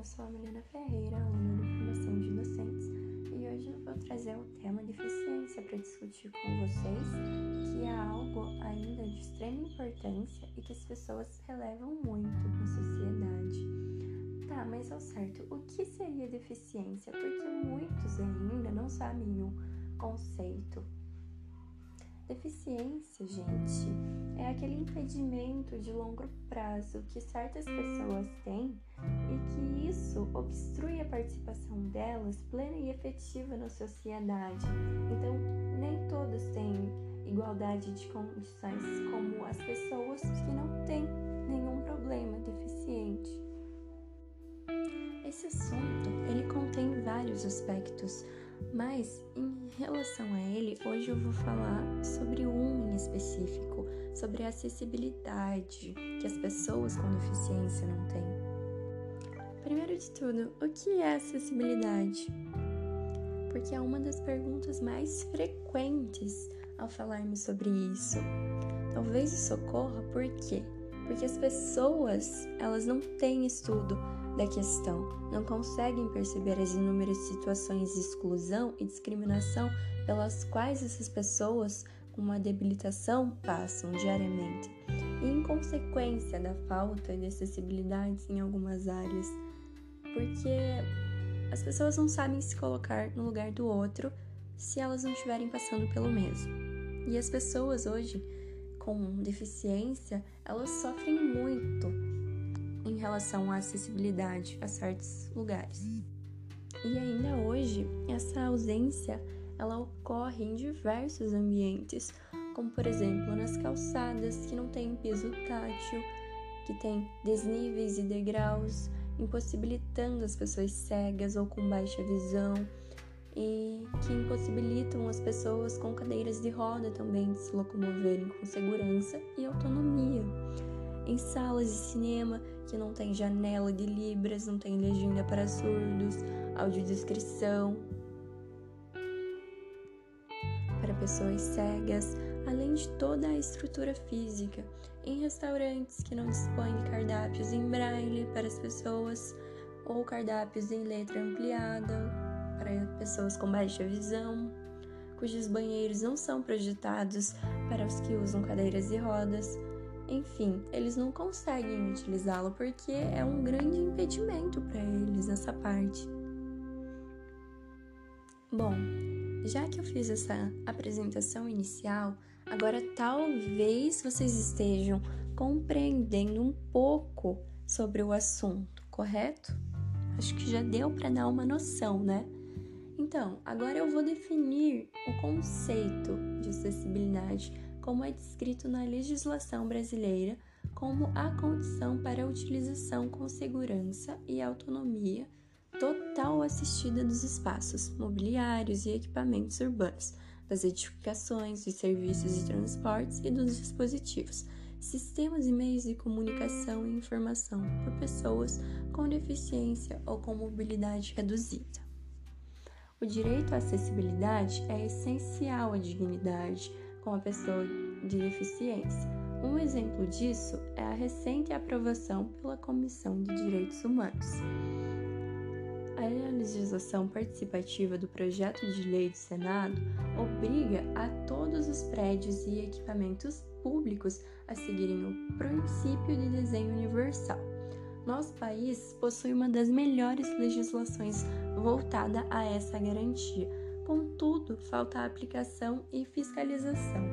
eu sou a Milena Ferreira, aluna de formação de docentes, e hoje vou trazer o tema deficiência para discutir com vocês, que é algo ainda de extrema importância e que as pessoas relevam muito na sociedade. Tá, mas ao certo, o que seria deficiência? Porque muitos ainda não sabem o conceito. Deficiência, gente, é aquele impedimento de longo prazo que certas pessoas têm e que isso obstrui a participação delas plena e efetiva na sociedade. Então, nem todos têm igualdade de condições como as pessoas que não têm nenhum problema deficiente. Esse assunto, ele contém vários aspectos, mas em relação a ele, hoje eu vou falar sobre um em específico, sobre a acessibilidade que as pessoas com deficiência não têm. Primeiro de tudo, o que é acessibilidade? Porque é uma das perguntas mais frequentes ao falarmos sobre isso. Talvez isso ocorra por quê? Porque as pessoas, elas não têm estudo da questão, não conseguem perceber as inúmeras situações de exclusão e discriminação pelas quais essas pessoas com uma debilitação passam diariamente, e em consequência da falta de acessibilidade em algumas áreas, porque as pessoas não sabem se colocar no lugar do outro se elas não estiverem passando pelo mesmo. E as pessoas hoje com deficiência, elas sofrem muito em relação à acessibilidade a certos lugares. E ainda hoje, essa ausência ela ocorre em diversos ambientes, como por exemplo nas calçadas que não tem piso tátil, que tem desníveis e degraus, impossibilitando as pessoas cegas ou com baixa visão e que impossibilitam as pessoas com cadeiras de roda também de se locomoverem com segurança e autonomia. Em salas de cinema que não tem janela de libras, não tem legenda para surdos, audiodescrição. Para pessoas cegas, além de toda a estrutura física, em restaurantes que não dispõem de cardápios em braille para as pessoas ou cardápios em letra ampliada para pessoas com baixa visão, cujos banheiros não são projetados para os que usam cadeiras de rodas enfim, eles não conseguem utilizá-lo porque é um grande impedimento para eles nessa parte. Bom, já que eu fiz essa apresentação inicial, agora talvez vocês estejam compreendendo um pouco sobre o assunto, correto? Acho que já deu para dar uma noção, né? Então, agora eu vou definir o conceito de acessibilidade como é descrito na legislação brasileira como a condição para a utilização com segurança e autonomia total assistida dos espaços mobiliários e equipamentos urbanos, das edificações, dos serviços de transportes e dos dispositivos, sistemas e meios de comunicação e informação por pessoas com deficiência ou com mobilidade reduzida. O direito à acessibilidade é essencial à dignidade, com a pessoa de deficiência. Um exemplo disso é a recente aprovação pela Comissão de Direitos Humanos. A legislação participativa do projeto de lei do Senado obriga a todos os prédios e equipamentos públicos a seguirem o princípio de desenho universal. Nosso país possui uma das melhores legislações voltada a essa garantia, contudo, falta aplicação e fiscalização.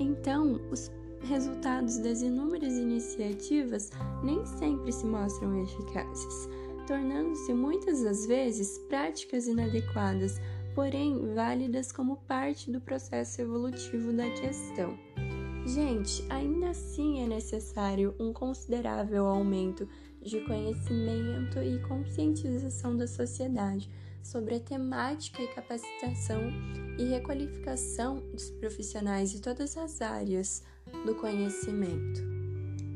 Então, os resultados das inúmeras iniciativas nem sempre se mostram eficazes, tornando-se muitas das vezes práticas inadequadas, porém válidas como parte do processo evolutivo da questão. Gente, ainda assim é necessário um considerável aumento de conhecimento e conscientização da sociedade sobre a temática e capacitação e requalificação dos profissionais de todas as áreas do conhecimento.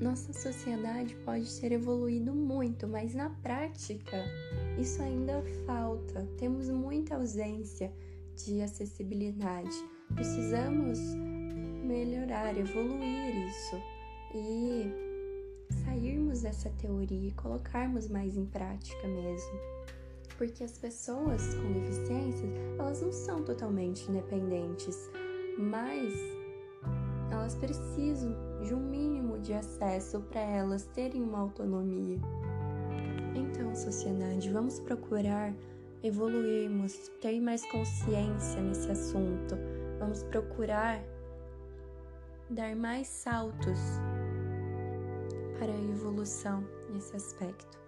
Nossa sociedade pode ter evoluído muito, mas na prática isso ainda falta. Temos muita ausência de acessibilidade. Precisamos melhorar, evoluir isso e sairmos dessa teoria e colocarmos mais em prática mesmo. Porque as pessoas com deficiências, elas não são totalmente independentes, mas elas precisam de um mínimo de acesso para elas terem uma autonomia. Então, sociedade, vamos procurar evoluirmos, ter mais consciência nesse assunto. Vamos procurar dar mais saltos para a evolução nesse aspecto.